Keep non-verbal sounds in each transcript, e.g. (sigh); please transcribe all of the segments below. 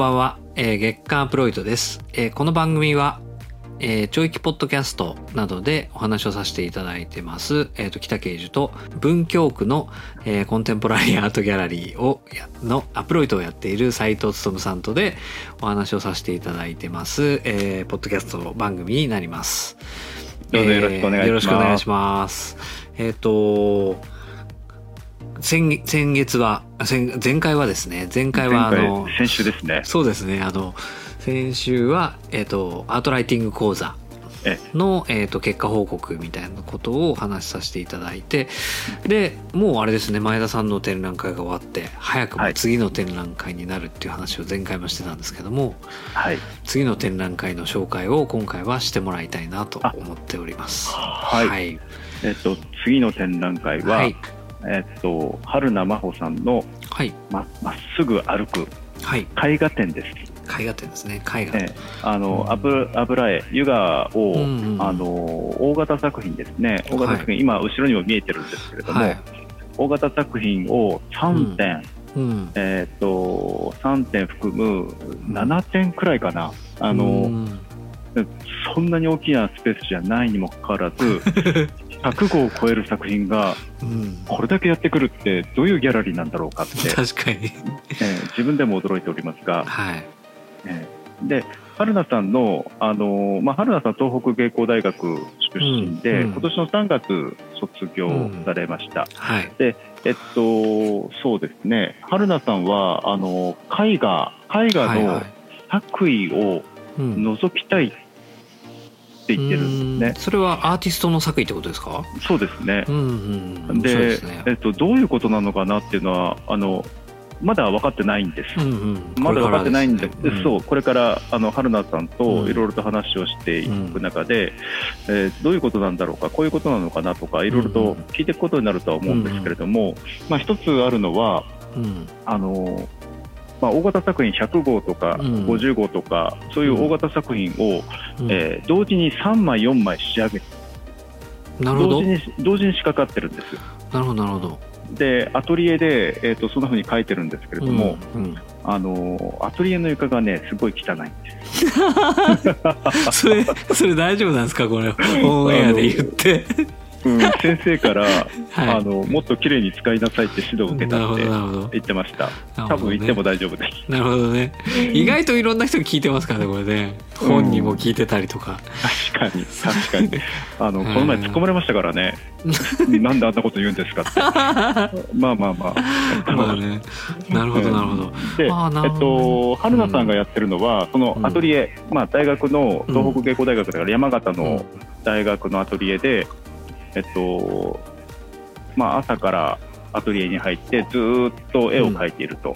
ばんは、えー月刊アプロイドです、えーこの番組は、えー、教育ポッドキャストなどでお話をさせていただいてます、えーと北慶樹と文京区の、えーコンテンポラリーアートギャラリーをやのアプロイドをやっている斉藤勉さんとでお話をさせていただいてます、えーポッドキャスト番組になります。どうぞよろしくお願いします。えーよろしくお願いします。えっ、と先先月は先前回はですね前回はあ前の回先週ですね。そうですねあの先週は、えっとアートライティング講座えの、えっと結果報告みたいなことをお話しさせていただいてでもうあれですね前田さんの展覧会が終わって早くも次の展覧会になるっていう話を前回もしてたんですけどもはい。次の展覧会の紹介を今回はしてもらいたいなと思っております。はいはい、えっと、次の展覧会は、はいえっと、春名真帆さんのはい。ままっすぐ歩くはい。絵画展です。絵画展ですね。絵画、ええあの、うん。油油絵、湯河を、うんうんあの、大型作品ですね。大型作品、今、後ろにも見えてるんですけれども、はい。大型作品を3点、うん。えっと、3点含む7点くらいかな。あの、うん。そんなに大きなスペースじゃないにもかかわらず、(laughs) 100号を超える作品がうん。これだけやってくるってどういうギャラリーなんだろうかって、(laughs) 確かに。えー自分でも驚いておりますが、はい。えーで春菜さんの、あのーまあ、春菜さん東北芸工大学出身で、うんうん。今年の3月卒業されました、はい。えっとそうですね。春菜さんはあの絵画絵画の作為をうん。覗きたいって言ってるんですね。う、それはアーティストの作為ってことですか？そうですね。うんうんうん。でね。えっと、どういうことなのかなっていうのはあのまだ分かってないんです、うんうん。まだ分かってないんでこれからすねそうこれからあの春菜さんとうん。いろいろと話をしていく中で、えーどういうことなんだろうかこういうことなのかなとかいろいろと聞いていくことになるとは思うんですけれども、まあ、一つあるのはうん。あの、まあ、大型作品100号とかうん。50号とか、そういう大型作品を、うん。えー同時に3枚4枚仕上げなるほど。同時に同時に仕掛かってるんですよ。なるほどなるほど。でアトリエで、えー、とそんな風に書いてるんですけれども、うんうん。あのアトリエの床がねすごい汚いんです。(laughs) それそれ大丈夫なんですか？これオンエアで言ってうん、先生から、はい。あのもっと綺麗に使いなさいって指導を受けたって言ってました。ね。多分言っても大丈夫です。なるほどね。意外といろんな人に聞いてますからねこれね。本人も聞いてたりとか、確かに確かに。(laughs) あのうんこの前突っ込まれましたからね。なんであんなこと言うんですかって。(laughs) まあまあまあ。まあね。なるほどなるほど。で、えっと、春菜さんがやってるのは、そのアトリエ、まあ、大学の東北芸工大学だから山形の大学のアトリエで、えっと、まあ、朝からアトリエに入ってずーっと絵を描いていると。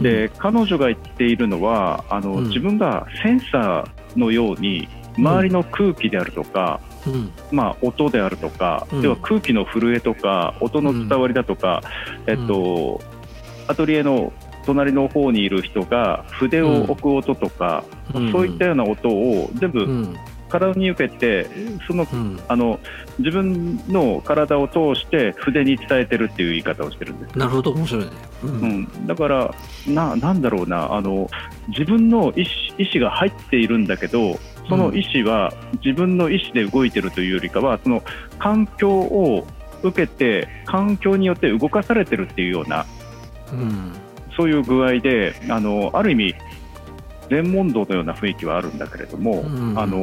で、彼女が言っているのは、あの、うん。自分がセンサーのように、周りの空気であるとか、うん。まあ、音であるとか、うん。要は空気の震えとか音の伝わりだとか、えっと、アトリエの隣の方にいる人が筆を置く音とか、うん。そういったような音を全部うん体に受けてそのうん。あの自分の体を通して筆に伝えてるっていう言い方をしてるんです。なるほど。面白いね。ううん。ん、だからな、なんだろうな。あの、自分の意思意思が入っているんだけど、その意思は自分の意思で動いてるというよりかは、その環境を受けて、環境によって動かされてるっていうような、うん。そういう具合で、あのある意味、全問答のような雰囲気はあるんだけれども、うん。あの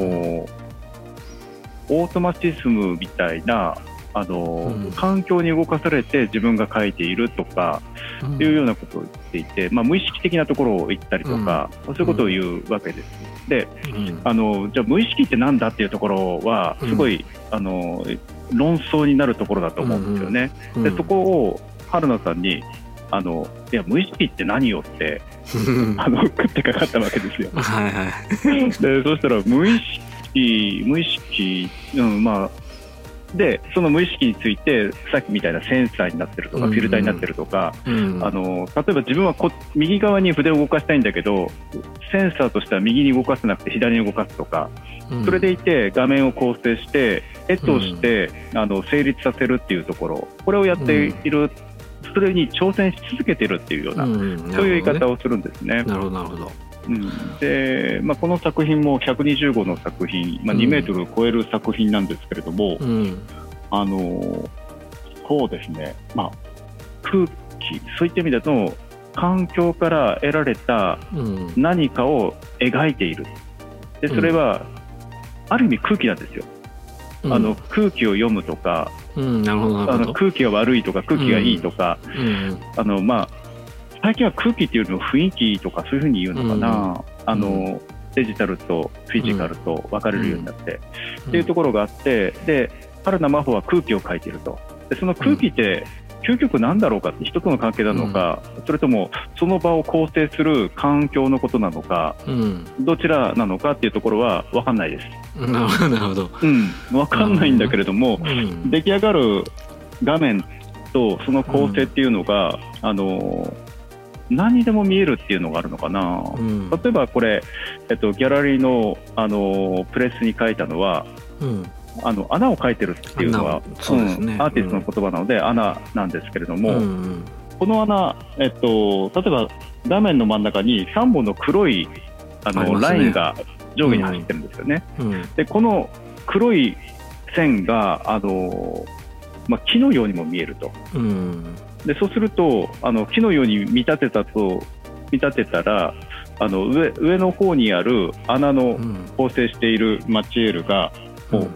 オートマチズムみたいな、あのうん。環境に動かされて自分が書いているとか、うん。いうようなことを言っていて、まあ、無意識的なところを言ったりとか、そういうことを言うわけです。でうん。あのじゃあ無意識ってなんだっていうところはすごい、あの論争になるところだと思うんですよね。うん。でそこを春菜さんにあのいや無意識って何よってうん (laughs) あの食ってかかったわけですよ。はいはい。でそしたら無意識無意識、うん、まあでその無意識についてさっきみたいなセンサーになってるとか、うんうん。フィルターになってるとか、うん。あの例えば自分はこ右側に筆を動かしたいんだけどセンサーとしては右に動かせなくて左に動かすとか、うん。それでいて画面を構成して絵として、あの成立させるっていうところ。これをやっているそれに挑戦し続けてるっていうような、うんそういう言い方をするんですね。なるほどなるほど。うん、で、まあ、この作品も125の作品、まあ、うん。2メートルを超える作品なんですけれども、うん。あのーそうですね、まあ、空気、そういった意味だと、環境から得られたうん。何かを描いている。でそれは、ある意味空気なんですよ、あの空気を読むとかうんなるほどなあの空気が悪いとか空気がいいとか、うん。あのまあ、最近は空気っていうのを雰囲気とかそういうふうに言うのかな、あのデジタルとフィジカルと分かれるようになって、っていうところがあってで春名真帆は空気を描いていると。でその空気って究極なんだろうかって人との関係なのか、それともその場を構成する環境のことなのかうん。どちらなのかっていうところは分かんないです。なるほどうん、分かんないんだけれども、うん。出来上がる画面とその構成っていうのが、あの何にでも見えるっていうのがあるのかな、うん。例えばこれ、えっと、ギャラリーの、あのプレスに書いたのはうんあの穴を描いてるっていうのは穴そうですね。んアーティストの言葉なので、穴なんですけれども、うん。この穴、えっと、例えば画面の真ん中に3本の黒いあのね。ラインが上下に走ってるんですよね。うん。でこの黒い線があの、まあ、木のようにも見えると。うん。でそうするとあの木のように見立てたと見立てたらあの上上の方にある穴のうん。構成しているマチエールがもう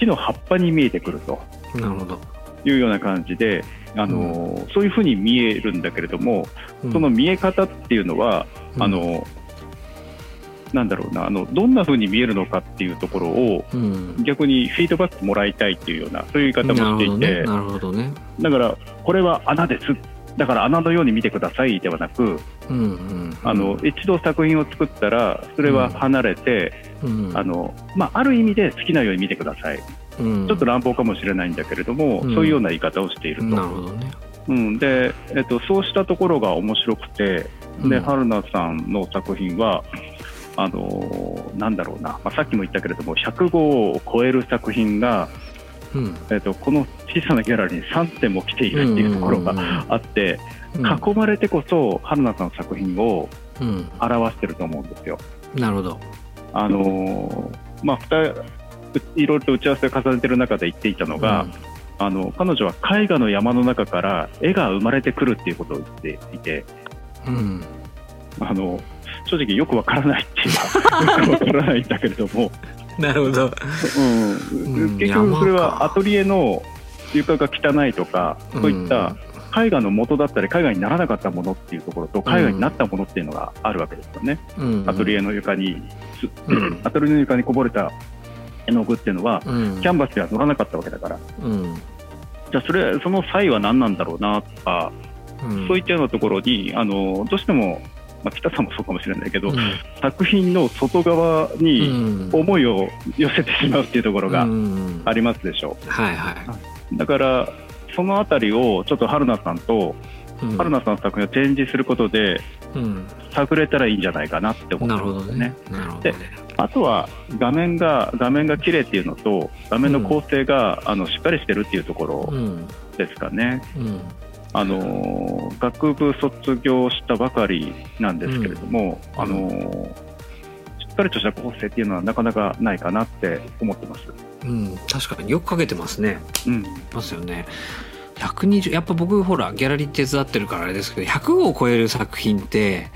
木の葉っぱに見えてくると。なるほど。いうような感じであの、そういうふうに見えるんだけれどもうん。その見え方っていうのは、うん。あのなんだろうなあのどんなふうに見えるのかっていうところをうん。逆にフィードバックもらいたいっていうようなそういう言い方なもしていて、るほどねなるほどね。だからこれは穴です。だから穴のように見てくださいではなく、うんうんあの一度作品を作ったらそれは離れて、うん。あのまあ、ある意味で好きなように見てください、うん。ちょっと乱暴かもしれないんだけれども、うん。そういうような言い方をしていると、ね。うん。でえっと、そうしたところが面白くてで、うん。春菜さんの作品はあのなんだろうな、まあ、さっきも言ったけれども105を超える作品がうん。えっと、この小さなギャラリーに3点も来ているっていうところがあって、うん囲まれてこそ春菜さんの作品をうん。表してると思うんですよ。なるほど。あのーまあ、いろいろと打ち合わせを重ねてる中で言っていたのが、あの彼女は絵画の山の中から絵が生まれてくるっていうことを言っていてうん。あの正直よくわからないっていうかよくわからないんだけれども、なるほど。うん。うん結局それはアトリエの床が汚いとかそういった絵画の元だったり絵画にならなかったものっていうところと絵画になったものっていうのがあるわけですよね、うん。アトリエの床に、すうん。アトリエの床にこぼれた絵の具っていうのはうん。キャンバスでは乗らなかったわけだから。うん。じゃあそれその際は何なんだろうなとか、うん。そういったようなところにあのどうしても、まあ、北さんもそうかもしれないけど、うん。作品の外側にうん。思いを寄せてしまうっていうところがうん。ありますでしょはいはうだからそのあたりをちょっと春菜さんというん。春菜さんの作品を展示することでうん。探れたらいいんじゃないかなって思なってますね。なるほどね。あとは画面が画面が綺麗っていうのと画面の構成が、あのしっかりしてるっていうところうんですかね。うん。あのー学部卒業したばかりなんですけれども、うん。あのーしっかりとした構成っていうのはなかなかないかなって思ってます。うん確かに。よくかけてますね。うん、ますよね。120やっぱ僕ほらギャラリー手伝ってるからあれですけど100を超える作品って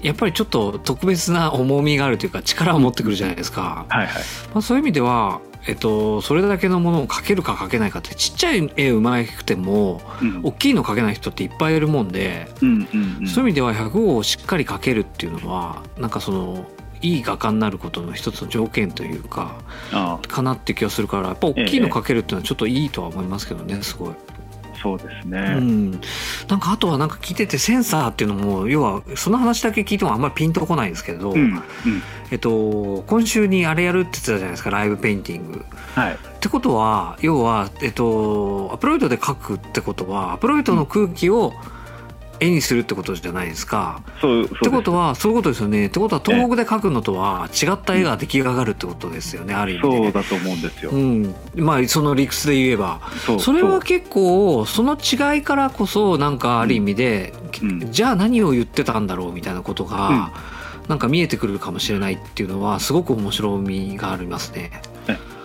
やっぱりちょっと特別な重みがあるというか力を持ってくるじゃないですか、はいはい。まあ、そういう意味では、えっと、それだけのものを描けるか描けないかってちっちゃい絵うまくてもうん。大きいの描けない人っていっぱいいるもんで、うんうんうん。そういう意味では105をしっかり描けるっていうのはなんかそのいい画家になることの一つの条件というかあかなって気がするからやっぱ大きいの描けるっていうのはちょっといいとは思いますけどねすごい。そうですうね。ん、なんかあとはなんか聞いててセンサーっていうのも要はその話だけ聞いてもあんまりピンとこないんですけど、うんうんえっと、今週にあれやるって言ってたじゃないですかライブペインティング。はいってことは要は、えっと、アプロイドで書くってことはアプロイドの空気を絵にするってことじゃないですか。そうってことはそういうことですよね。ってことは東北で描くのとは違った絵が出来上がるってことですよね、ある意味で。そうだと思うんですよ。うん、まあその理屈で言えばそれは結構その違いからこそなんかある意味で、うんじゃあ何を言ってたんだろうみたいなことが、なんか見えてくるかもしれないっていうのはすごく面白みがありますね。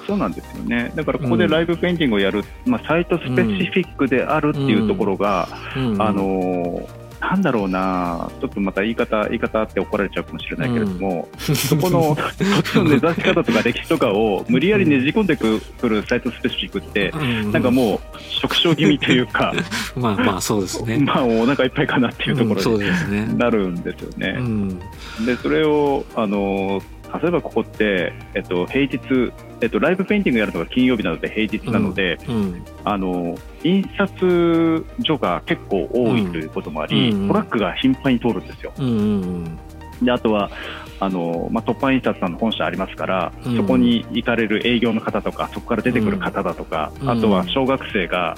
そうなんですよね。だからここでライブペインティングをやる、まあサイトスペシフィックであるっていうところが、うんあのーなんだろうな、ちょっとまた言い方、言い方って怒られちゃうかもしれないけれども、そこの土地の根ざし方とか歴史とかを無理やりねじ込んでくるサイトスペシフィックって、うんなんかもう、縮小気味というか、(laughs) まあまあそうですね。(laughs) まあ、お腹いっぱいかなっていうところ。になるんですようね。んで、それを、あのー例えばここって、えっと、平日、えっと、ライブペインティングやるのが金曜日なので平日なので、うんあの印刷所が結構多いということもあり、うんトラックが頻繁に通るんですよ。うんうんであとはあの、まあ、突破印刷さんの本社ありますから、うん。そこに行かれる営業の方とかそこから出てくる方だとか、うん。あとは小学生が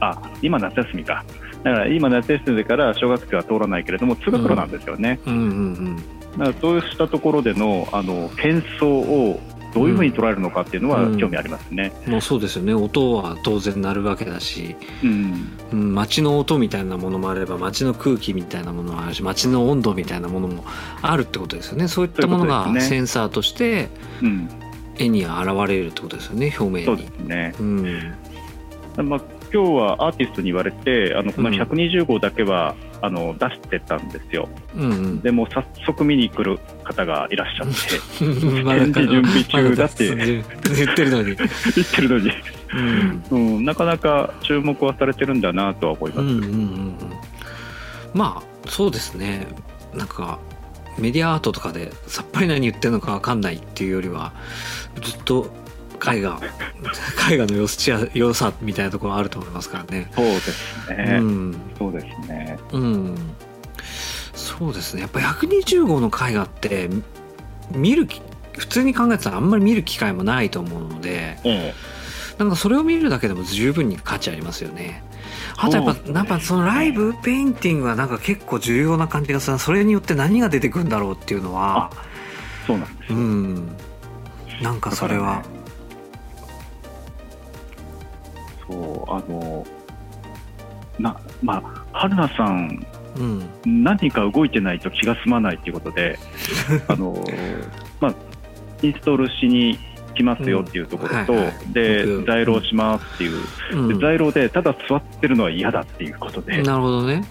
あ今夏休みか。だから今夏休みだから小学生は通らないけれども通学路なんですよね、うんうんだからそうしたところでのあの喧騒をどういうふうに捉えるのかっていうのはうん。興味ありますね。うん。もうそうですよね。音は当然鳴るわけだし、うん。うん、街の音みたいなものもあれば街の空気みたいなものもあるし街の温度みたいなものもあるってことですよね。そういったものがセンサーとしてうん、絵に現れるってことですよね表面そうにですね。うん。まあ、今日はアーティストに言われてあのこのうん。120号だけは、あの出してたんですよ。うんうん。でも早速見に来る方がいらっしゃって。(laughs) ま展示準備中だってま言ってるのに、言ってるのに、うん。うん、なかなか注目はされてるんだなとは思います、うんうんうんうん。まあそうですね。なんかメディアアートとかでさっぱり何言ってるのか分かんないっていうよりはずっと絵画絵画の良さ良さみたいなところあると思いますからね。そうですね、うん。そうですね。うん、そうですね。やっぱ120号の絵画って見るき普通に考えてたらあんまり見る機会もないと思うのでえなんかそれを見るだけでも十分に価値ありますよね。あとやっぱ、そのライブペインティングはなんか結構重要な感じがするなそれによって何が出てくるんだろうっていうのはえそうなんですうよ、ん。なんかそれはねそうあのなまあ春名さんうん。何か動いてないと気が済まないということで (laughs) あの、まあ、インストールしに来ますよっていうところと、うんはいはい。で僕在廊しますっていう、うん。で在廊でただ座ってるのは嫌だっていうことで、なるほどね。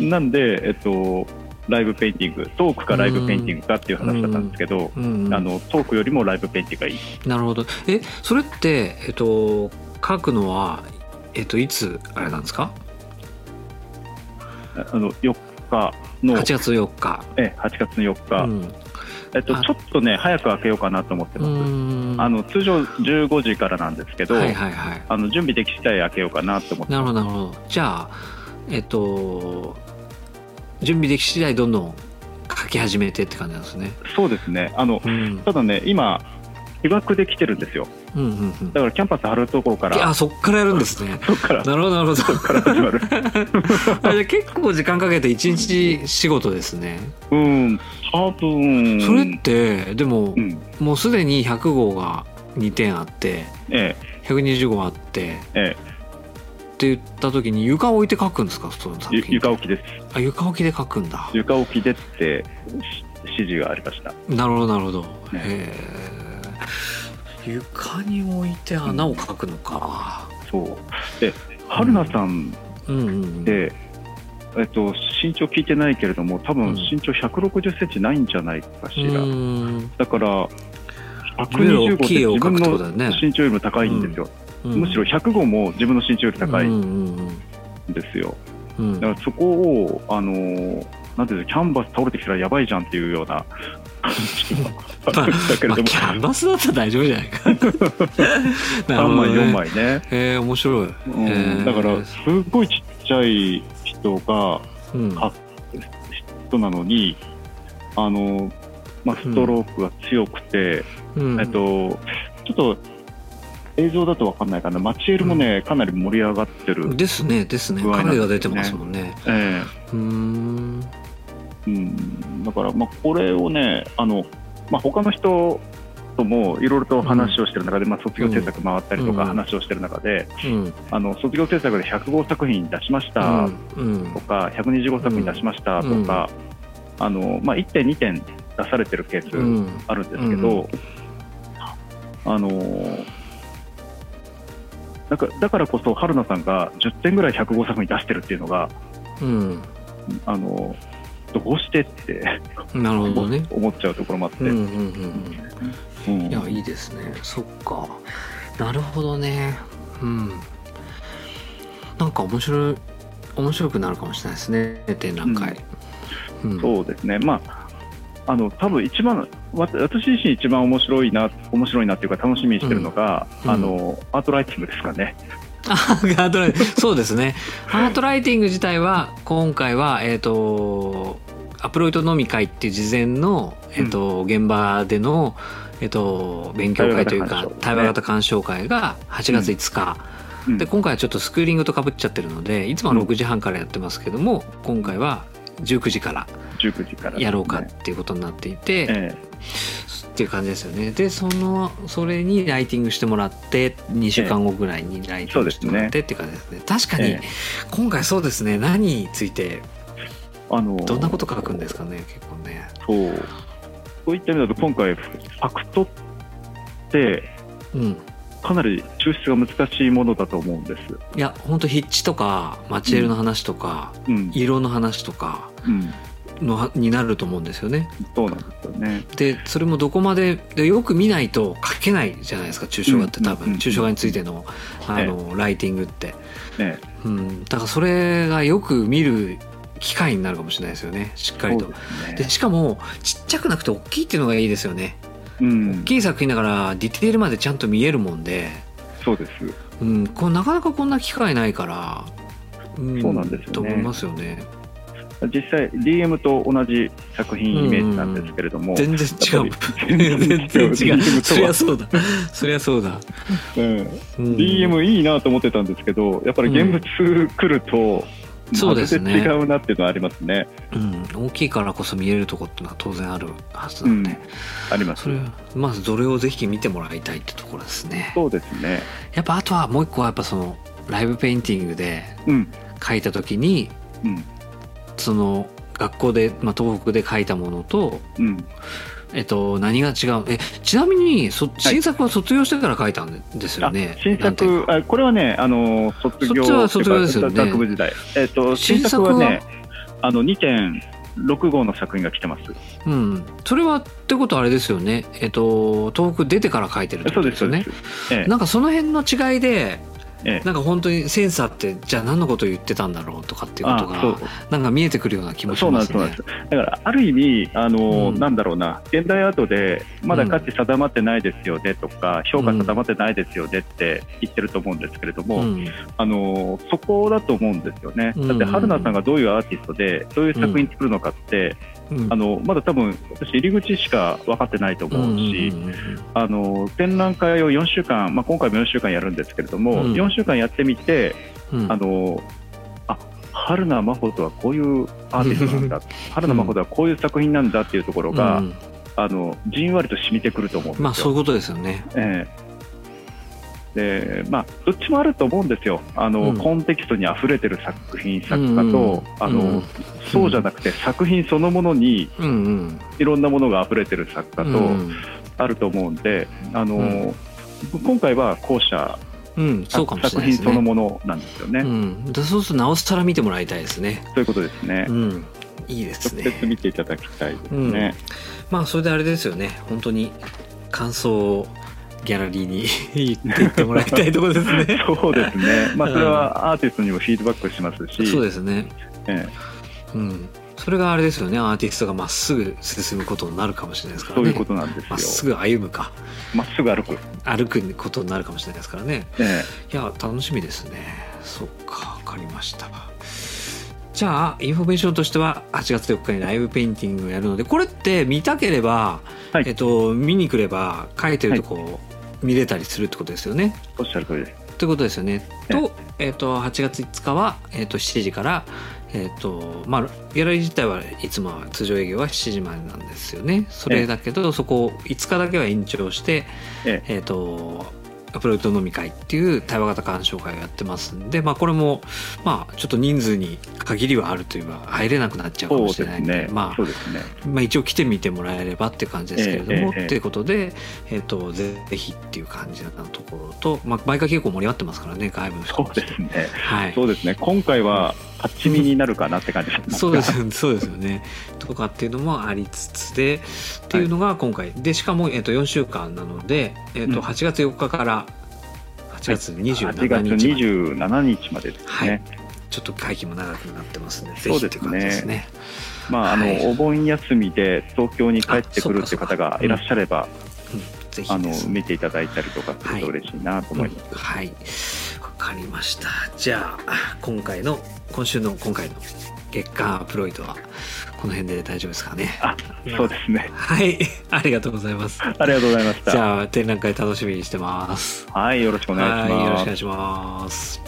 なんで、えっと、ライブペインティングトークかライブペインティングかっていう話だったんですけど、うん。あのトークよりもライブペインティングがいい。なるほど。えそれってえっと書くのはえっといつあれなんですか？あの4日の。8月4日。え8月の4日、うん。えっと、あちょっとね早く開けようかなと思ってうます、ん。あの通常15時からなんですけど、はいはいはい。あの準備でき次第開けようかなと思ってなるほどなるほど。じゃあえっと準備でき次第どんどん書き始めてって感じなんですね。そうですね。あのうん。ただね今被爆で来てるんですようんうんうん。だからキャンパス張るところから。あそっからやるんですね。(laughs) そっから。なるほどなるほど。そっから始まる。(laughs) あじゃあ結構時間かけて一日仕事ですね。うん多分。それってでもうん。もうすでに100号が2点あってえ120号あってええ。って言った時に床を置いて書くんですか？その作品。床置きです。あ床置きで書くんだ。床置きでってし指示がありました。なるほどなるほど、ねへえ床に置いて穴を描くのか、そう。で春菜さんうん、うんうんって、えっと、身長聞いてないけれども多分うん。身長160センチないんじゃないかしら、うん。だからいろいろ125って自分の身長よりも高いんですよ、うん。むしろ105も自分の身長より高いうんんうん。ですよ、うん。うんだからそこを、あのーなんていうのキャンバス倒れてきたらやばいじゃんっていうようなまあ、キャンバスだったら大丈夫じゃないか。(laughs) なる3ほど枚、ね4枚ね、へえ面白い、うん。へー。だからすっごいちっちゃい人がうん。あ人なのに、あのまあ、ストロークが強くて、うん。えっと、ちょっと映像だと分かんないかな、マチエルもね、かなり盛り上がってる、ですねですね。影が出てますもんね。えうーん。えうん、だから、まあ、これをね、あのまあ他の人ともいろいろと話をしてる中で、まあ、卒業制作回ったりとかうん。話をしてる中で、うん。あの卒業制作で105作品出しましたうん。とか、125作品出しましたとか、あのまあ、1点、2点出されてるケース、うん。あるんですけど、あのだからだからこそ春菜さんが10点ぐらい105作品出してるっていうのが、うん。あのどうしてってなるほどね。(laughs) 思っちゃうところもあって、うんうんうんうん。うん。いやいいですね。そっか。なるほどね。うん。なんか面白い面白くなるかもしれないですね。展覧会、うん。そうですね、まあ、あの多分一番わ私自身一番面白いな面白いなっていうか楽しみにしてるのが、うん。あのアートライティングですかね。あ (laughs) アートライティング。そうですね。アートライティング自体は今回はえっ、とアプロイト飲み会っていう事前の、えっと現場での、えっと勉強会というか対話型型鑑賞会が8月5日、うん。で今回はちょっとスクーリングとかぶっちゃってるのでいつもは6時半からやってますけども、今回は19時から19時から。ですね、やろうかっていうことになっていて、えっていう感じですよね。でそのそれにライティングしてもらって2週間後ぐらいにライティングしてもらってっていう感じですね。確かにええ。今回そうですね。何についてあのどんなこと書くんですかね結構ね。そう。そういった意味だと今回ファクトってうん。かなり抽出が難しいものだと思うんです。いや本当筆致とかマチエルの話とか、うん。色の話とかうん、のになると思うんですよね。そうなんですよね。でそれもどこまででよく見ないと書けないじゃないですか抽象画って多うんうんうん。分。抽象画についてのあのライティングって、ねうん、だからそれがよく見る機会になるかもしれないですよね。しっかりと。ですね。でしかもちっちゃくなくて大きいっていうのがいいですよね。うん。大、きい作品だからディテールまでちゃんと見えるもんで、そうです。うん、こうなかなかこんな機会ないから、うん、そうなんですよね。と思いますよね。実際 DM と同じ作品イメージなんですけれども、全然違う。全然違う。そりゃとそうだ。そりゃそうだ、は、うん、うん。DM いいなと思ってたんですけどやっぱり現物来ると、そうですね。違うなっていうのはありますね。うん、大きいからこそ見えるとこっていうのは当然あるはずなので、ありますそれまずどれをぜひ見てもらいたいってところですね。そうですね。やっぱあとはもう一個はやっぱそのライブペインティングでうん。描いた時にうん。その学校で、まあ、東北で描いたものと、うんえっと、何が違う？えちなみにそ新作は卒業してから描いたんですよあね、新なんていうか。作あこれはねあの卒業そっちは卒業ですよね。学部時代。えっ、と新作はねあの2.6号の作品が来てます。うん、それはってことはあれですよね？えっと東北出てから描いてるってそうでことですすよねええ。なんかその辺の違いでええ。なんか本当にセンサーってじゃあ何のことを言ってたんだろうとかっていうことがなんか見えてくるような気もしまですね。だからある意味あの、うん。なんだろうな現代アートでまだ価値定まってないですよねとか、評価定まってないですよねって言ってると思うんですけれども、うん。あのそこだと思うんですよね。うん。だって春菜さんがどういうアーティストでどういう作品作るのかって、うん。あのまだ多分私入り口しか分かってないと思うし、うんうんうんうんあの展覧会を4週間、まあ、今回も4週間やるんですけれども、うん。4週間やってみてうん。あのあ春菜真帆とはこういうアーティストなんだ。(laughs) 春菜真帆とはこういう作品なんだっていうところが、うん。あのじんわりと染みてくると思うんですよ。まあそういうことですよね。ええでまあ、どっちもあると思うんですよ、あのうんコンテキストに溢れてる作品、作家と、うんうんあのうんそうじゃなくて、作品そのものにうんうん。いろんなものが溢れてる作家とうんあると思うんで、あのうん今回は後者、うん、そうかもしれ作品。そのものなんですよね。そうするとなおさら見てもらいたいですね。そういうことですねう。ん、いいです直ね。接見ていただきたいですね。まあそれであれですよね。本当に感想をギャラリーに (laughs) 言っていってもらいたいところですね。(laughs) そうですね、まあ、それはアーティストにもフィードバックしますし、そうですね。えうん。それがあれですよね。アーティストがまっすぐ進むことになるかもしれないですからね。えそういうことなんですまっすよ。ぐ歩むかまっすぐ歩く。歩くことになるかもしれないですからね。えいや楽しみですねそっかわかりましたじゃあインフォメーションとしては8月4日にライブペインティングをやるのでこれって見たければ、はいえっと、見に来れば書いてるとこ見れたりするってことですよね。おっしゃる通りです。ということですよね。と,、えー、と8月5日は、えー、と7時から、えーとまあ、ギャラリー自体はいつもは通常営業は7時までなんですよね。それだけど、そこを5日だけは延長して、ええー、とアプロイト飲み会っていう対話型鑑賞会をやってますんで、まあ、これも、まあ、ちょっと人数に限りはあるというか入れなくなっちゃうかもしれないんでね。まあね。まあ、一応来てみてもらえればって感じですけれども、ええええっていうことで、えっとぜひっていう感じなところと、まあ、毎回結構盛り上がってますからね外部の人そうですね。はいそうですね。今回は勝ち身になるかなって感じ。です。そうですよね。そうですよね。とかっていうのもありつつでっていうのが今回。でしかも、えっと4週間なので、えっとうん。8月4日から8月8 27月日まで、27日までですはい。ね。ちょっと会期も長くなってますのでぜそうですね。すね。まあ、あの、はいお盆休みで東京に帰ってくるっていう方がいらっしゃれば、あの見ていただいたりとかすると嬉しいなと思います。うん。はい。わかりましたじゃあ今回の今週の今回の月間アプロイドはこの辺で大丈夫ですかねあ、そうですね。はいありがとうございますありがとうございました。じゃあ展覧会楽しみにしてますはい、よろしくお願いします。はいよろしくお願いします